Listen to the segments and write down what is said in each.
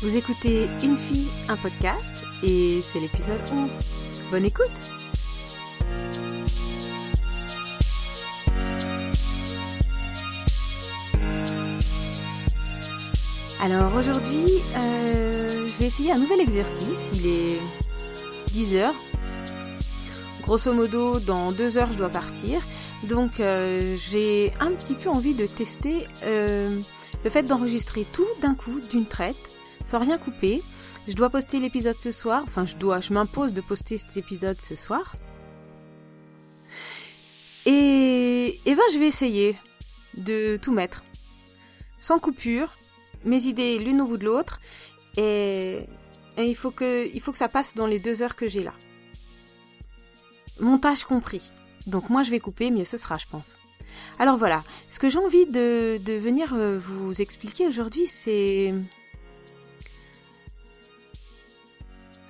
Vous écoutez Une fille, un podcast et c'est l'épisode 11. Bonne écoute Alors aujourd'hui, euh, je vais essayer un nouvel exercice. Il est 10 heures. Grosso modo, dans 2 heures, je dois partir. Donc euh, j'ai un petit peu envie de tester euh, le fait d'enregistrer tout d'un coup, d'une traite, sans rien couper. Je dois poster l'épisode ce soir. Enfin, je dois, je m'impose de poster cet épisode ce soir. Et, et ben, je vais essayer de tout mettre. Sans coupure, mes idées l'une au bout de l'autre. Et, et il, faut que, ça passe dans les deux heures que j'ai là. Montage compris. Donc moi je vais couper, mieux ce sera je pense. Alors voilà, ce que j'ai envie de, de venir euh, vous expliquer aujourd'hui c'est...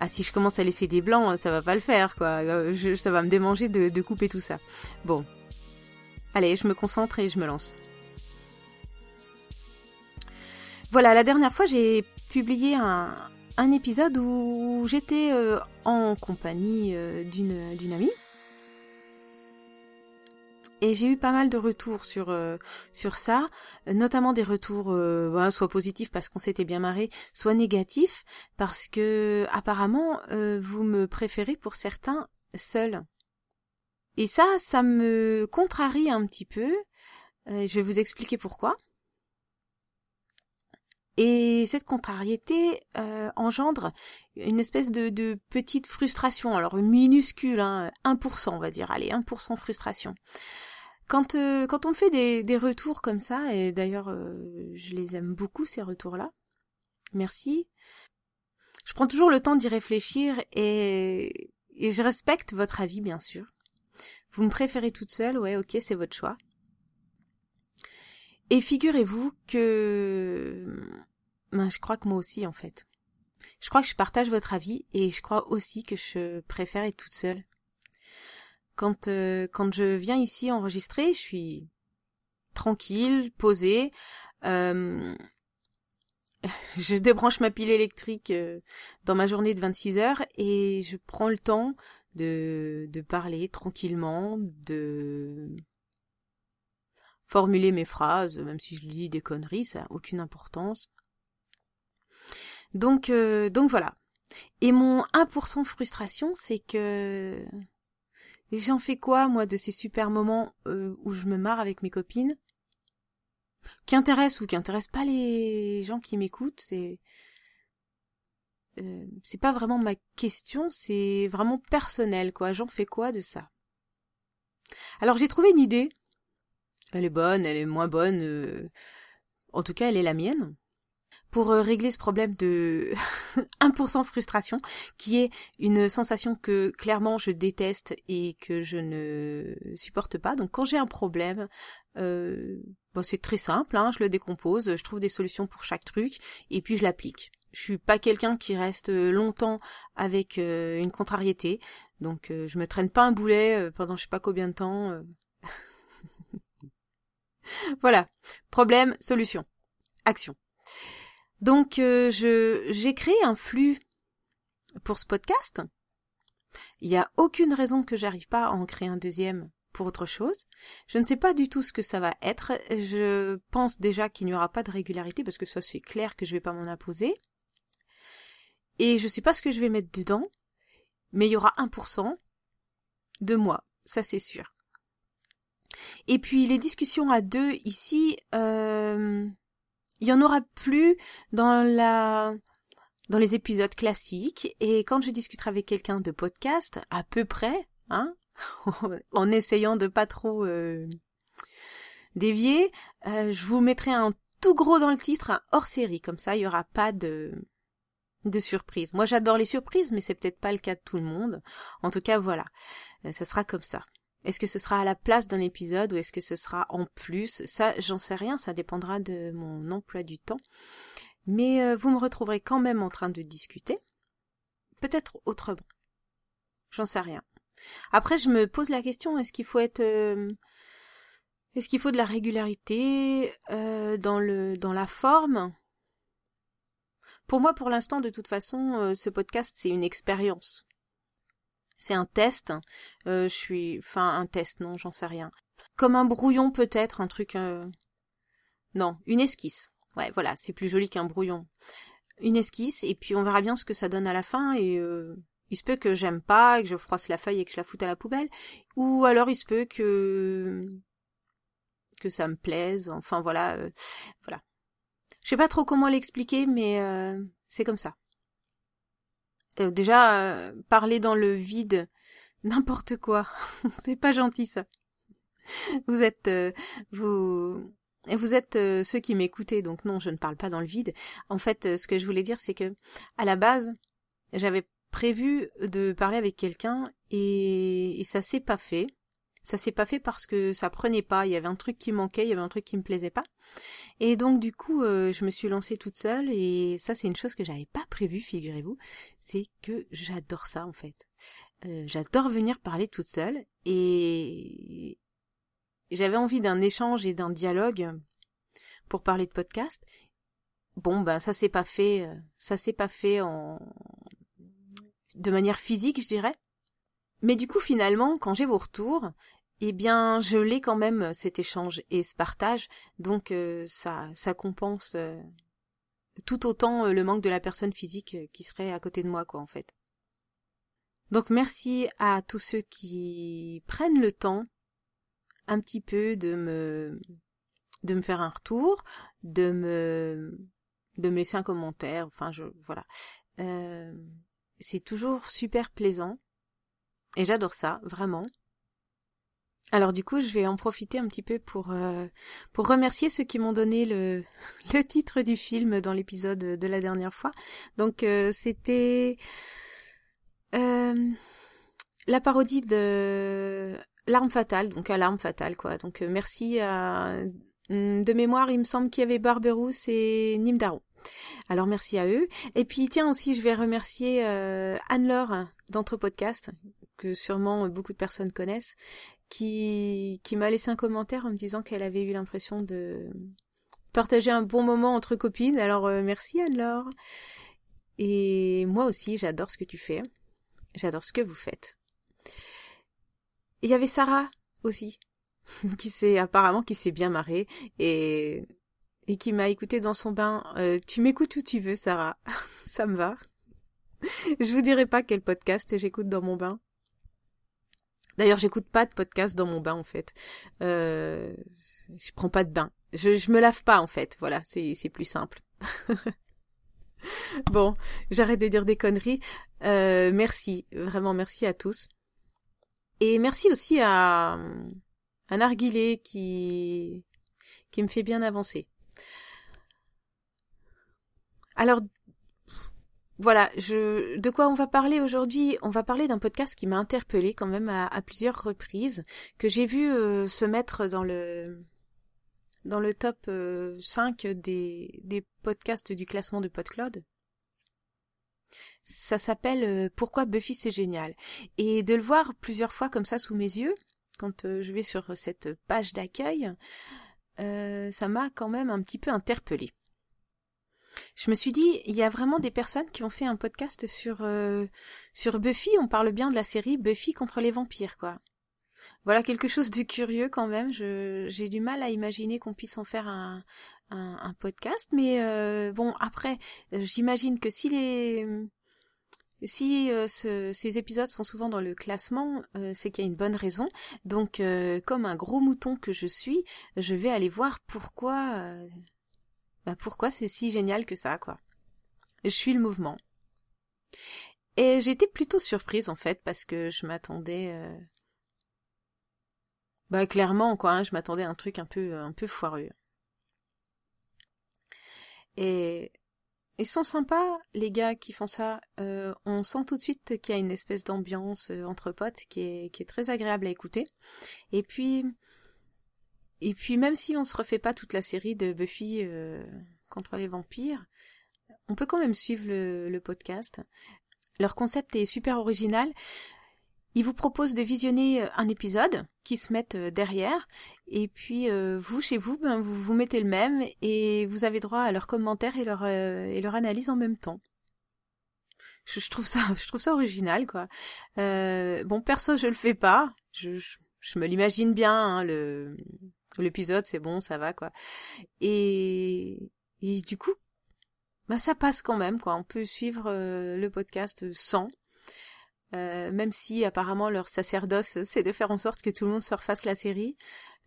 Ah si je commence à laisser des blancs, ça va pas le faire quoi, Euh, ça va me démanger de, couper tout ça. Bon. Allez, je me concentre et je me lance. Voilà, la dernière fois j'ai publié un, épisode où j'étais euh, en compagnie euh, d'une amie. Et j'ai eu pas mal de retours sur euh, sur ça, notamment des retours euh, soit positifs parce qu'on s'était bien marré, soit négatifs parce que apparemment euh, vous me préférez pour certains seuls. Et ça, ça me contrarie un petit peu. Euh, je vais vous expliquer pourquoi. Et cette contrariété euh, engendre une espèce de, de petite frustration, alors minuscule, hein, 1% on va dire, allez, 1% frustration. Quand, euh, quand on fait des, des retours comme ça, et d'ailleurs euh, je les aime beaucoup ces retours-là, merci, je prends toujours le temps d'y réfléchir et, et je respecte votre avis bien sûr. Vous me préférez toute seule, ouais ok c'est votre choix. Et figurez-vous que ben, je crois que moi aussi en fait. Je crois que je partage votre avis et je crois aussi que je préfère être toute seule. Quand euh, quand je viens ici enregistrer, je suis tranquille, posée. euh, je débranche ma pile électrique euh, dans ma journée de 26 heures et je prends le temps de, de parler tranquillement, de formuler mes phrases, même si je dis des conneries, ça n'a aucune importance. Donc, euh, donc voilà. Et mon 1% frustration, c'est que j'en fais quoi, moi, de ces super moments euh, où je me marre avec mes copines, qui intéressent ou qui intéressent pas les gens qui m'écoutent, c'est euh, c'est pas vraiment ma question, c'est vraiment personnel, quoi. J'en fais quoi de ça? Alors j'ai trouvé une idée. Elle est bonne, elle est moins bonne. euh, En tout cas, elle est la mienne. Pour euh, régler ce problème de 1% frustration, qui est une sensation que clairement je déteste et que je ne supporte pas. Donc quand j'ai un problème, euh, bon, c'est très simple, hein, je le décompose, je trouve des solutions pour chaque truc et puis je l'applique. Je suis pas quelqu'un qui reste longtemps avec euh, une contrariété, donc euh, je me traîne pas un boulet euh, pendant je sais pas combien de temps. euh. voilà, problème, solution, action. Donc euh, j'ai créé un flux pour ce podcast. Il n'y a aucune raison que j'arrive pas à en créer un deuxième pour autre chose. Je ne sais pas du tout ce que ça va être. Je pense déjà qu'il n'y aura pas de régularité parce que ça c'est clair que je vais pas m'en imposer. Et je sais pas ce que je vais mettre dedans, mais il y aura 1% de moi, ça c'est sûr. Et puis les discussions à deux ici, euh, il y en aura plus dans la dans les épisodes classiques. Et quand je discuterai avec quelqu'un de podcast à peu près hein en essayant de pas trop euh, dévier euh, je vous mettrai un tout gros dans le titre un hors série. Comme ça il y aura pas de de surprise. Moi j'adore les surprises mais c'est peut-être pas le cas de tout le monde. En tout cas voilà. Euh, ça sera comme ça est-ce que ce sera à la place d'un épisode ou est-ce que ce sera en plus? Ça, j'en sais rien, ça dépendra de mon emploi du temps. Mais euh, vous me retrouverez quand même en train de discuter. Peut-être autrement. J'en sais rien. Après, je me pose la question, est-ce qu'il faut être... euh, Est-ce qu'il faut de la régularité euh, dans, le, dans la forme? Pour moi, pour l'instant, de toute façon, ce podcast, c'est une expérience. C'est un test. je suis, enfin, un test, non, j'en sais rien. Comme un brouillon peut-être, un truc. Non, une esquisse. Ouais, voilà, c'est plus joli qu'un brouillon. Une esquisse, et puis on verra bien ce que ça donne à la fin, et il se peut que j'aime pas, que je froisse la feuille et que je la foute à la poubelle, ou alors il se peut que que ça me plaise. Enfin voilà, euh, voilà. Je sais pas trop comment l'expliquer, mais euh, c'est comme ça. Euh, déjà, parler dans le vide, n'importe quoi, c'est pas gentil ça. Vous êtes, vous, vous êtes ceux qui m'écoutez, donc non, je ne parle pas dans le vide. En fait, ce que je voulais dire, c'est que à la base, j'avais prévu de parler avec quelqu'un et, ça s'est pas fait. Ça s'est pas fait parce que ça prenait pas, il y avait un truc qui manquait, il y avait un truc qui me plaisait pas. Et donc du coup, euh, je me suis lancée toute seule et ça c'est une chose que j'avais pas prévue, figurez-vous, c'est que j'adore ça en fait. Euh, j'adore venir parler toute seule et j'avais envie d'un échange et d'un dialogue pour parler de podcast. Bon ben ça s'est pas fait, euh, ça s'est pas fait en de manière physique, je dirais. Mais du coup, finalement, quand j'ai vos retours, eh bien, je l'ai quand même cet échange et ce partage, donc euh, ça, ça compense euh, tout autant euh, le manque de la personne physique qui serait à côté de moi, quoi, en fait. Donc merci à tous ceux qui prennent le temps un petit peu de me de me faire un retour, de me de me laisser un commentaire, enfin je voilà. Euh, c'est toujours super plaisant. Et j'adore ça, vraiment. Alors du coup, je vais en profiter un petit peu pour euh, remercier ceux qui m'ont donné le titre du film dans l'épisode de la dernière fois. Donc euh, c'était euh, la parodie de L'arme fatale, donc à l'arme fatale quoi. Donc merci à de mémoire, il me semble qu'il y avait Barberousse et Nimdaro. Alors merci à eux. Et puis tiens aussi, je vais remercier Anne-Laure d'Entre Podcast, que sûrement beaucoup de personnes connaissent, qui, m'a laissé un commentaire en me disant qu'elle avait eu l'impression de partager un bon moment entre copines. Alors euh, merci Anne-Laure. Et moi aussi, j'adore ce que tu fais. J'adore ce que vous faites. Il y avait Sarah aussi, qui s'est apparemment qui s'est bien marrée et qui m'a écouté dans son bain. Euh, tu m'écoutes où tu veux, Sarah. Ça me va. Je vous dirai pas quel podcast j'écoute dans mon bain. D'ailleurs, j'écoute pas de podcast dans mon bain en fait. Euh, je prends pas de bain. Je, je me lave pas en fait. Voilà, c'est c'est plus simple. bon, j'arrête de dire des conneries. Euh, merci, vraiment merci à tous. Et merci aussi à un narguilé qui qui me fait bien avancer. Alors, voilà, je, de quoi on va parler aujourd'hui On va parler d'un podcast qui m'a interpellé quand même à, plusieurs reprises, que j'ai vu euh, se mettre dans le dans le top 5 euh, des, des podcasts du classement de PodCloud. Ça s'appelle euh, Pourquoi Buffy c'est génial. Et de le voir plusieurs fois comme ça sous mes yeux, quand je vais sur cette page d'accueil, ça m'a quand même un petit peu interpellé je me suis dit, il y a vraiment des personnes qui ont fait un podcast sur euh, sur Buffy. On parle bien de la série Buffy contre les vampires, quoi. Voilà quelque chose de curieux quand même. j'ai du mal à imaginer qu'on puisse en faire un podcast, mais euh, bon après, j'imagine que si les si euh, ces épisodes sont souvent dans le classement, c'est qu'il y a une bonne raison. Donc, comme un gros mouton que je suis, je vais aller voir pourquoi bah, pourquoi c'est si génial que ça, quoi? Je suis le mouvement. Et j'étais plutôt surprise en fait parce que je m'attendais euh, bah clairement quoi, hein, je m'attendais à un truc un peu un peu foireux. Et ils sont sympas les gars qui font ça. Euh, on sent tout de suite qu'il y a une espèce d'ambiance euh, entre potes qui est qui est très agréable à écouter. Et puis et puis même si on se refait pas toute la série de Buffy euh, contre les vampires, on peut quand même suivre le, podcast. Leur concept est super original. ils vous proposent de visionner euh, un épisode qui se mettent euh, derrière, et puis vous, chez vous, ben, vous vous mettez le même, et vous avez droit à leurs commentaires et leur, et leur analyse en même temps. Je, trouve ça, je trouve ça original, quoi. bon, perso, je le fais pas. Je, je, me l'imagine bien, hein, le l'épisode, c'est bon, ça va, quoi. Et, du coup, bah ça passe quand même quoi. On peut suivre euh, le podcast sans, euh, même si apparemment leur sacerdoce c'est de faire en sorte que tout le monde se refasse la série.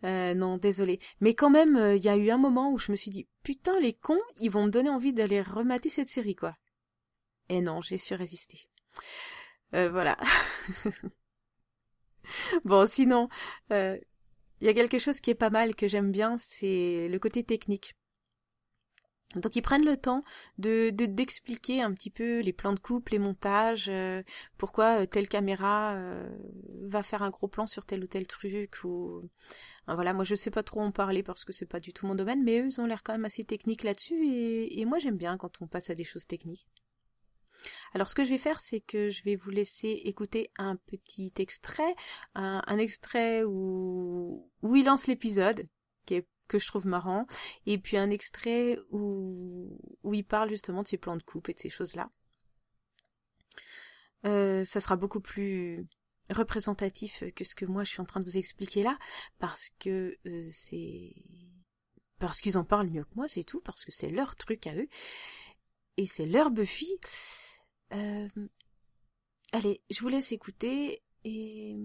Euh, non, désolé. Mais quand même, il y a eu un moment où je me suis dit putain les cons, ils vont me donner envie d'aller remater cette série quoi. Et non, j'ai su résister. voilà. bon, sinon, il y a quelque chose qui est pas mal que j'aime bien, c'est le côté technique. Donc ils prennent le temps de d'expliquer un petit peu les plans de coupe, les montages, euh, pourquoi euh, telle caméra euh, va faire un gros plan sur tel ou tel truc ou voilà, moi je sais pas trop en parler parce que c'est pas du tout mon domaine, mais eux ont l'air quand même assez techniques là-dessus et moi j'aime bien quand on passe à des choses techniques. Alors ce que je vais faire, c'est que je vais vous laisser écouter un petit extrait, un, extrait où, où il lance l'épisode, que je trouve marrant, et puis un extrait où, où il parle justement de ses plans de coupe et de ces choses-là. Euh, ça sera beaucoup plus représentatif que ce que moi je suis en train de vous expliquer là, parce que euh, c'est parce qu'ils en parlent mieux que moi, c'est tout, parce que c'est leur truc à eux, et c'est leur Buffy. Euh... Allez, je vous laisse écouter, et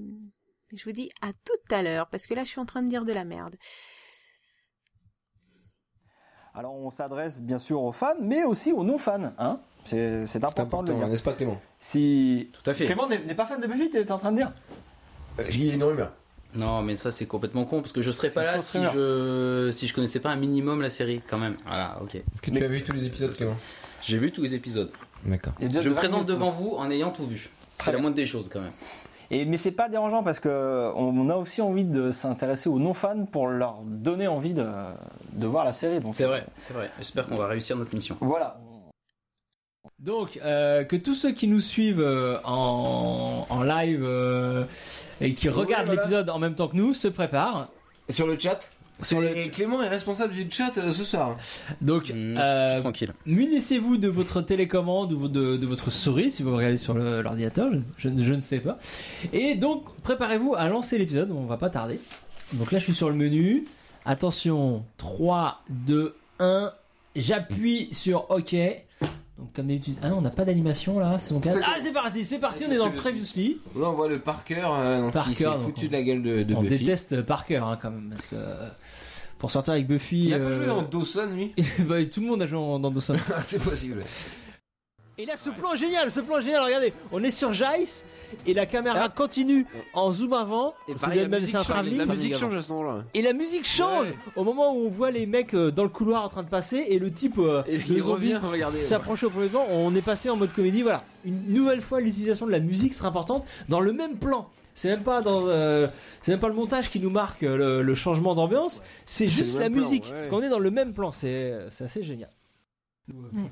je vous dis à tout à l'heure, parce que là je suis en train de dire de la merde. Alors on s'adresse bien sûr aux fans, mais aussi aux non-fans. Hein c'est important, de le dire. N'est-ce pas Clément Si... Tout à fait. Clément n'est pas fan de Buffy, tu es en train de dire euh, J'ai une rumeur. Non, mais ça c'est complètement con parce que je serais pas là si je si je connaissais pas un minimum la série quand même. Voilà, ok. Est-ce que tu as vu tous les épisodes, Clément J'ai vu tous les épisodes. D'accord. Je me présente devant vous en ayant tout vu. C'est la moindre des choses quand même. Et, mais c'est pas dérangeant parce que on a aussi envie de s'intéresser aux non-fans pour leur donner envie de, de voir la série. C'est vrai, c'est vrai. J'espère qu'on va réussir notre mission. Voilà. Donc, euh, que tous ceux qui nous suivent euh, en, en, live euh, et qui regardent l'épisode en même temps que nous se préparent. Et sur le chat et Clément est responsable du chat euh, ce soir. Donc, mmh, euh, tranquille. Munissez-vous de votre télécommande ou de, votre souris si vous regardez sur l'ordinateur, je, je, ne sais pas. Et donc, préparez-vous à lancer l'épisode, on va pas tarder. Donc là, je suis sur le menu. Attention, 3, 2, 1. J'appuie sur OK. Donc comme d'habitude, ah non, on n'a pas d'animation là, c'est Ah c'est parti, c'est parti, on est dans le previously. Là on voit le Parker, euh, donc Parker, s'est foutu de la gueule de, de on Buffy. On déteste Parker hein, quand même parce que pour sortir avec Buffy. Il a pas joué dans Dawson lui. bah, tout le monde a joué dans Dawson. c'est possible. Et là ce plan est génial, ce plan est génial, regardez, on est sur Jace et la caméra ah. continue en zoom avant. Et pareil, la, musique change, la musique change à ce moment-là. Et la musique change au moment où on voit les mecs euh, dans le couloir en train de passer et le type euh, et s'approche au premier plan. On est passé en mode comédie. Voilà, une nouvelle fois l'utilisation de la musique sera importante dans le même plan. C'est même pas dans, euh, c'est même pas le montage qui nous marque le, changement d'ambiance. C'est juste la musique, parce qu'on est dans le même plan. C'est, c'est assez génial.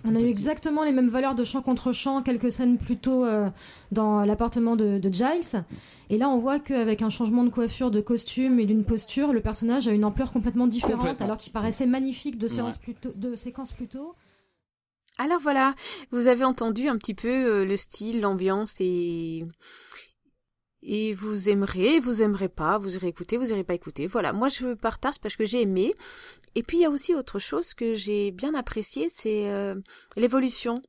On a eu exactement les mêmes valeurs de chant contre chant quelques scènes plus tôt euh, dans l'appartement de, Giles. Et là, on voit qu'avec un changement de coiffure, de costume et d'une posture, le personnage a une ampleur complètement différente, alors qu'il paraissait magnifique de, plus de séquences plus tôt. Alors voilà, vous avez entendu un petit peu euh, le style, l'ambiance et et vous aimerez, vous aimerez pas, vous irez écouter, vous irez pas écouter. Voilà, moi je partage parce que j'ai aimé. Et puis il y a aussi autre chose que j'ai bien apprécié, c'est euh, l'évolution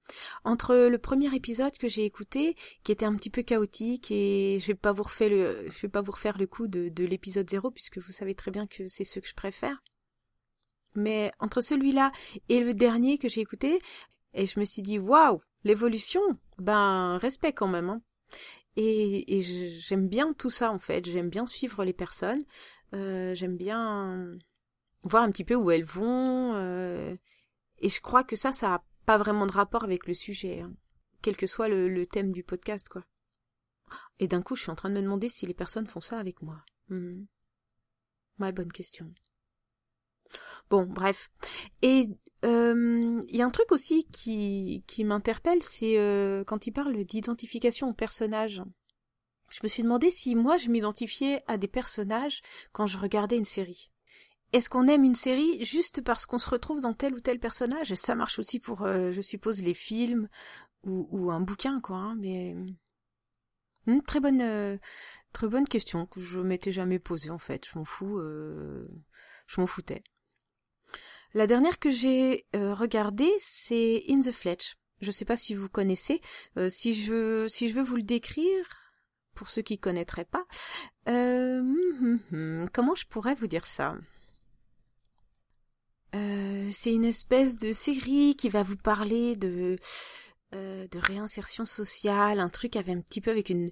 entre le premier épisode que j'ai écouté, qui était un petit peu chaotique, et je vais pas vous refaire le, je vais pas vous refaire le coup de, de l'épisode zéro puisque vous savez très bien que c'est ce que je préfère. Mais entre celui-là et le dernier que j'ai écouté, et je me suis dit waouh, l'évolution, ben respect quand même. Hein. Et, j'aime bien tout ça en fait. J'aime bien suivre les personnes. Euh, j'aime bien voir un petit peu où elles vont. Euh, et je crois que ça, ça a pas vraiment de rapport avec le sujet, hein. quel que soit le, thème du podcast, quoi. Et d'un coup, je suis en train de me demander si les personnes font ça avec moi. Ouais, bonne question. Bon, bref. Et euh, il y a un truc aussi qui, qui m'interpelle, c'est euh, quand il parle d'identification au personnage. je me suis demandé si moi je m'identifiais à des personnages quand je regardais une série. Est-ce qu'on aime une série juste parce qu'on se retrouve dans tel ou tel personnage? Ça marche aussi pour, euh, je suppose, les films ou, un bouquin, quoi. Hein, mais une très bonne, euh, très bonne question que je m'étais jamais posée en fait. Je m'en fous, euh, je m'en foutais. La dernière que j'ai regardée, c'est In the Fletch. Je sais pas si vous connaissez. si je si je veux vous le décrire, pour ceux qui connaîtraient pas, hum, comment je pourrais vous dire ça? Euh, c'est une espèce de série qui va vous parler de euh, de réinsertion sociale, un truc avec un petit peu avec une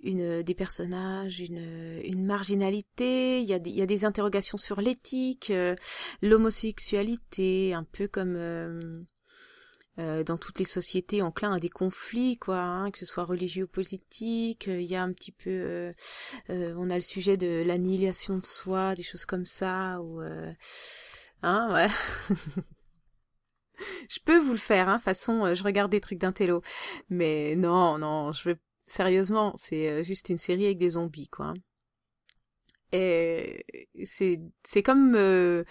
une des personnages, une une marginalité. Il y a des interrogations sur l'éthique, euh, l'homosexualité, un peu comme dans toutes les sociétés enclin à des conflits, quoi, hein, que ce soit religieux ou politique. Il y a un petit peu, on a le sujet de l'annihilation de soi, des choses comme ça, ou Hein, ouais. je peux vous le faire, hein, façon, euh, je regarde des trucs d'intello. Mais non, non, je veux, sérieusement, c'est euh, juste une série avec des zombies, quoi. Et c'est, c'est comme, euh,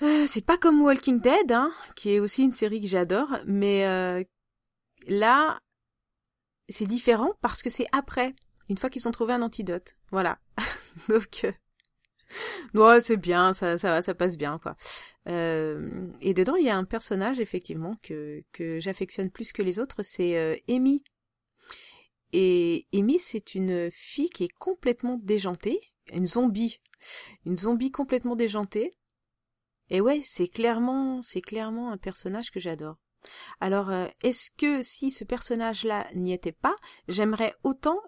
c'est pas comme Walking Dead, hein, qui est aussi une série que j'adore, mais là, c'est différent parce que c'est après, une fois qu'ils ont trouvé un antidote. Voilà. Donc, ouais, c'est bien, ça, va, ça passe bien, quoi. Euh, et dedans, il y a un personnage, effectivement, que, j'affectionne plus que les autres, c'est euh, Amy. Et Amy, c'est une fille qui est complètement déjantée, une zombie, une zombie complètement déjantée. Et ouais, c'est clairement, c'est clairement un personnage que j'adore. Alors, euh, est-ce que si ce personnage-là n'y était pas, j'aimerais autant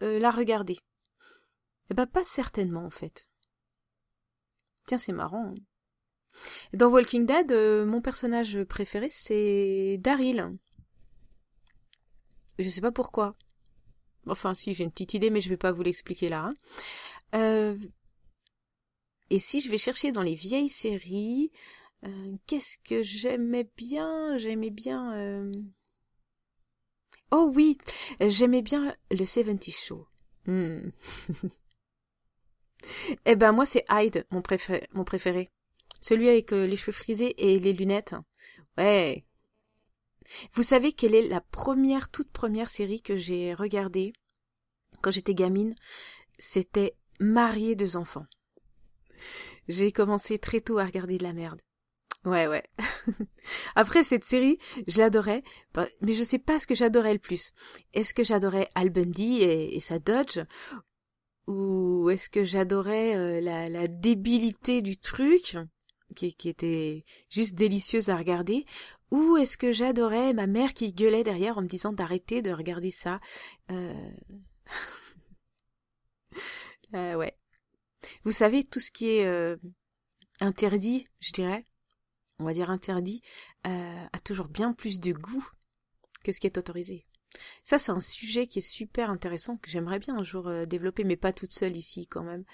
la regarder? Eh ben, pas certainement, en fait. Tiens, c'est marrant. Hein. Dans Walking Dead, euh, mon personnage préféré, c'est Daryl. Je sais pas pourquoi. Enfin, si, j'ai une petite idée, mais je vais pas vous l'expliquer là. Hein. Euh, et si je vais chercher dans les vieilles séries, euh, qu'est-ce que j'aimais bien J'aimais bien... Oh oui, j'aimais bien le 70 Show. Hmm. Eh ben moi c'est Hyde, mon préféré. Celui avec euh, les cheveux frisés et les lunettes. Ouais. Vous savez quelle est la première, toute première série que j'ai regardée quand j'étais gamine? C'était Marier deux enfants. J'ai commencé très tôt à regarder de la merde. Ouais, ouais. Après cette série, je l'adorais, bah, mais je sais pas ce que j'adorais le plus. Est-ce que j'adorais Al Bundy et sa Dodge, ou est-ce que j'adorais euh, la, la, débilité du truc, qui, était juste délicieuse à regarder, ou est-ce que j'adorais ma mère qui gueulait derrière en me disant d'arrêter de regarder ça euh... euh, Ouais. Vous savez, tout ce qui est interdit, je dirais, on va dire interdit, a toujours bien plus de goût que ce qui est autorisé. Ça, c'est un sujet qui est super intéressant, que j'aimerais bien un jour euh, développer, mais pas toute seule ici quand même.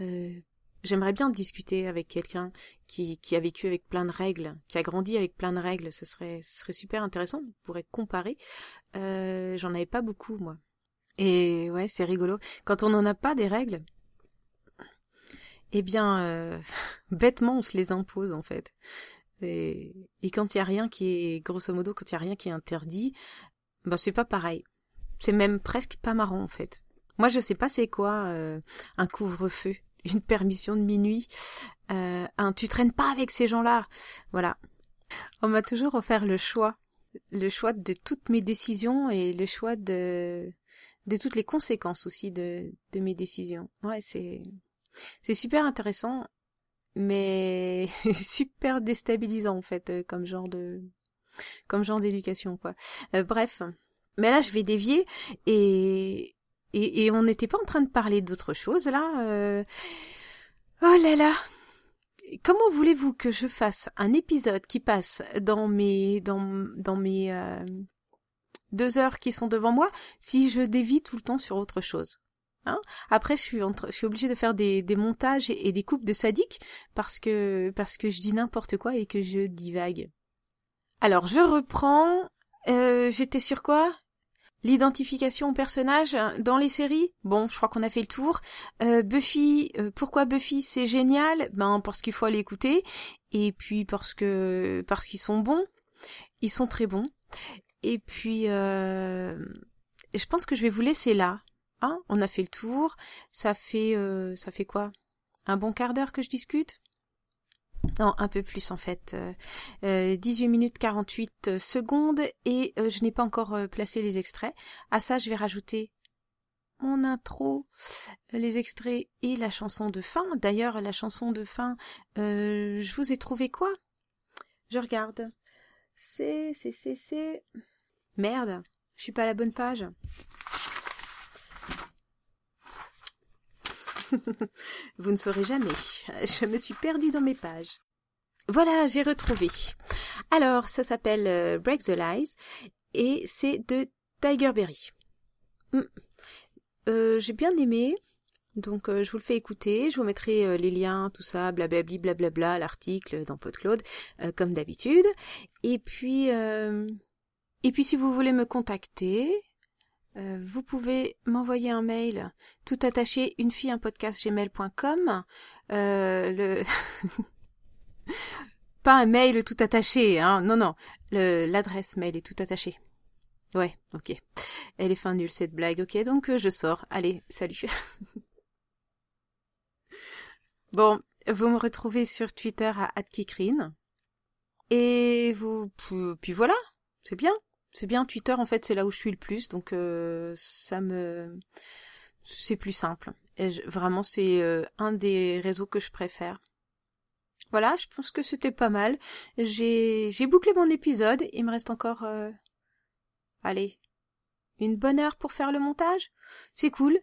Euh, j'aimerais bien discuter avec quelqu'un qui, a vécu avec plein de règles, qui a grandi avec plein de règles. Ce serait, ce serait super intéressant. On pourrait comparer. Euh, J'en avais pas beaucoup, moi. Et ouais, c'est rigolo. Quand on n'en a pas des règles, eh bien, bêtement, on se les impose en fait. Et, et quand il y a rien qui est, grosso modo, quand il y a rien qui est interdit, bah c'est pas pareil. C'est même presque pas marrant en fait. Moi je sais pas c'est quoi euh, un couvre-feu, une permission de minuit, euh, un tu traînes pas avec ces gens-là. Voilà. On m'a toujours offert le choix, le choix de toutes mes décisions et le choix de de toutes les conséquences aussi de de mes décisions. Ouais, c'est c'est super intéressant mais super déstabilisant en fait euh, comme genre de comme genre d'éducation quoi. Euh, bref, mais là je vais dévier et et, on n'était pas en train de parler d'autre chose là. Euh... Oh là là. Comment voulez-vous que je fasse un épisode qui passe dans mes dans mes euh, deux heures qui sont devant moi si je dévie tout le temps sur autre chose Hein? Après, je suis, obligée de faire des, des montages et, et, des coupes de sadique parce que parce que je dis n'importe quoi et que je divague. Alors, je reprends. Euh, J'étais sur quoi? L'identification au personnage dans les séries, bon, je crois qu'on a fait le tour. Euh, Buffy, euh, pourquoi Buffy? C'est génial? Ben parce qu'il faut aller écouter, et puis parce que parce qu'ils sont bons, ils sont très bons. Et puis, euh, je pense que je vais vous laisser là. Hein? On a fait le tour. Ça fait ça fait quoi? Un bon quart d'heure que je discute? Non, un peu plus en fait. Euh, 18 minutes 48 secondes et euh, je n'ai pas encore euh, placé les extraits. À ça, je vais rajouter mon intro, euh, les extraits et la chanson de fin. D'ailleurs, la chanson de fin, je vous ai trouvé quoi? Je regarde. C'est, c'est, c'est, c'est... Merde, je suis pas à la bonne page. Vous ne saurez jamais. Je me suis perdue dans mes pages. Voilà, j'ai retrouvé. Alors, ça s'appelle euh, Break the Lies et c'est de Tiger Berry. Hmm. Euh, j'ai bien aimé. Donc euh, je vous le fais écouter, je vous mettrai les liens, tout ça, blablabli, blablabla, l'article dans PodCloud, comme d'habitude. Et puis, et puis si vous voulez me contacter, euh, vous pouvez m'envoyer un mail tout attaché une fille un podcast gmail.com euh, le pas un mail tout attaché hein non non. L'adresse mail est tout attachée. Ouais ok. Elle est fin nulle cette blague ok donc euh, je sors. Allez salut. Bon vous me retrouvez sur Twitter à @kikrine et vous puis voilà c'est bien c'est bien Twitter en fait c'est là où je suis le plus donc euh, ça me c'est plus simple. Et vraiment c'est euh, un des réseaux que je préfère. Voilà je pense que c'était pas mal. J'ai bouclé mon épisode il me reste encore euh, allez une bonne heure pour faire le montage. C'est cool.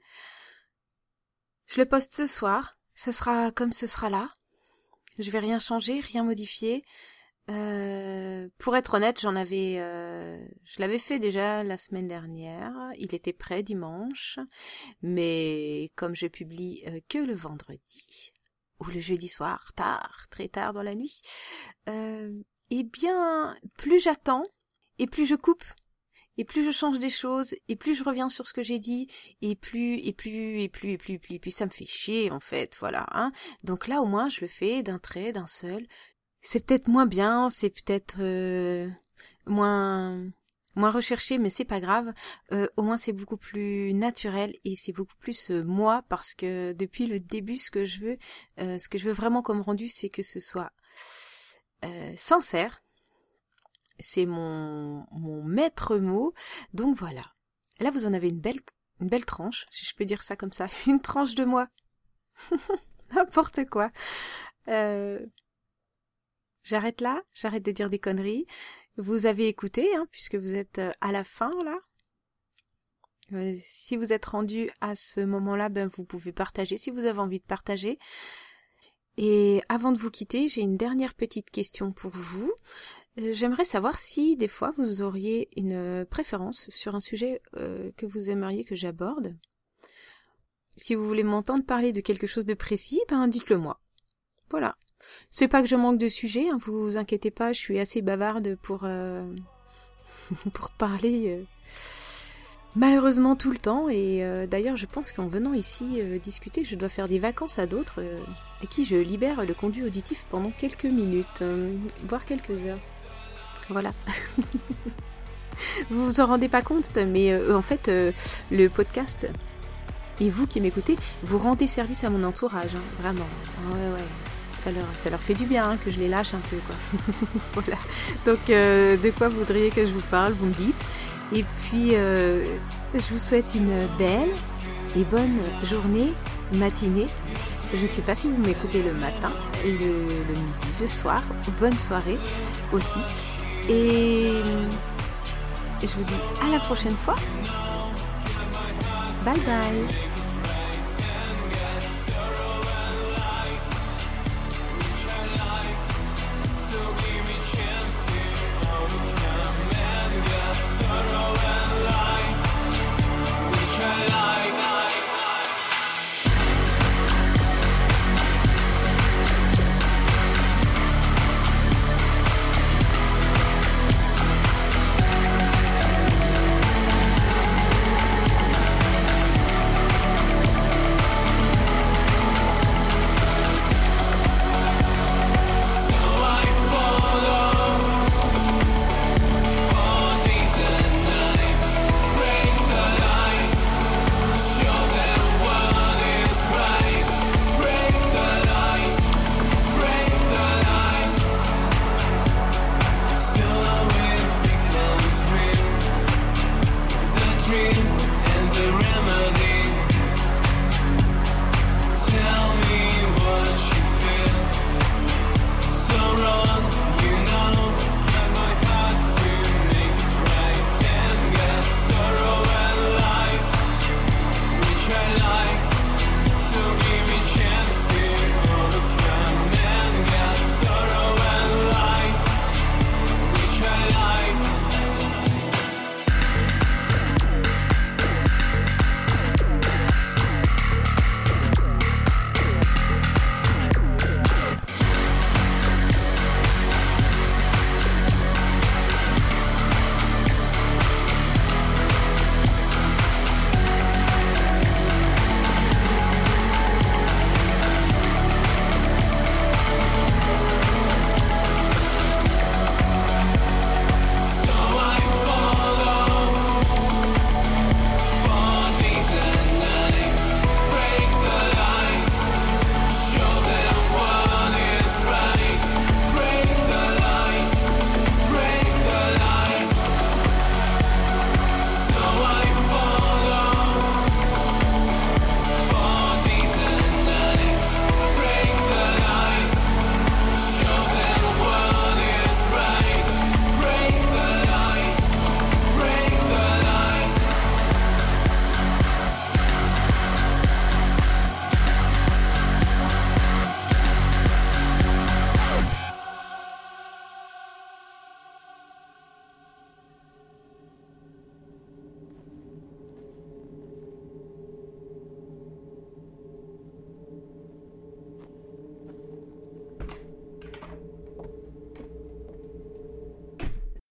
Je le poste ce soir. Ça sera comme ce sera là. Je vais rien changer rien modifier euh, pour être honnête, j'en avais, euh, je l'avais fait déjà la semaine dernière. Il était prêt dimanche, mais comme je publie euh, que le vendredi ou le jeudi soir, tard, très tard dans la nuit, eh bien, plus j'attends et plus je coupe et plus je change des choses, et plus je reviens sur ce que j'ai dit, et plus, et plus, et plus, et plus, et plus, plus, ça me fait chier, en fait, voilà, hein. Donc là, au moins, je le fais d'un trait, d'un seul, c'est peut-être moins bien, c'est peut-être euh, moins moins recherché, mais c'est pas grave. Euh, au moins c'est beaucoup plus naturel et c'est beaucoup plus euh, moi parce que depuis le début, ce que je veux, ce que je veux vraiment comme rendu, c'est que ce soit sincère. C'est mon mon maître mot. Donc voilà. Là vous en avez une belle une belle tranche, si je peux dire ça comme ça, une tranche de moi. N'importe quoi. Euh, J'arrête là, j'arrête de dire des conneries. Vous avez écouté, hein, puisque vous êtes euh, à la fin là. Euh, si vous êtes rendu à ce moment-là, ben vous pouvez partager si vous avez envie de partager. Et avant de vous quitter, j'ai une dernière petite question pour vous. Euh, j'aimerais savoir si des fois vous auriez une préférence sur un sujet que vous aimeriez que j'aborde. Si vous voulez m'entendre parler de quelque chose de précis, ben dites-le moi. Voilà. C'est pas que je manque de sujets, hein, vous inquiétez pas, je suis assez bavarde pour euh, pour parler euh, malheureusement tout le temps et euh, d'ailleurs je pense qu'en venant ici discuter, je dois faire des vacances à d'autres à qui je libère le conduit auditif pendant quelques minutes, voire quelques heures. Voilà. vous vous en rendez pas compte, mais en fait le podcast et vous qui m'écoutez, vous rendez service à mon entourage, hein, vraiment. Ouais ouais ça leur, fait du bien hein, que je les lâche un peu. Quoi. voilà. Donc, euh, de quoi voudriez que je vous parle Vous me dites. Et puis, euh, je vous souhaite une belle et bonne journée, matinée. Je ne sais pas si vous m'écoutez le matin, le, midi, le soir. Bonne soirée aussi. Et je vous dis à la prochaine fois. Bye bye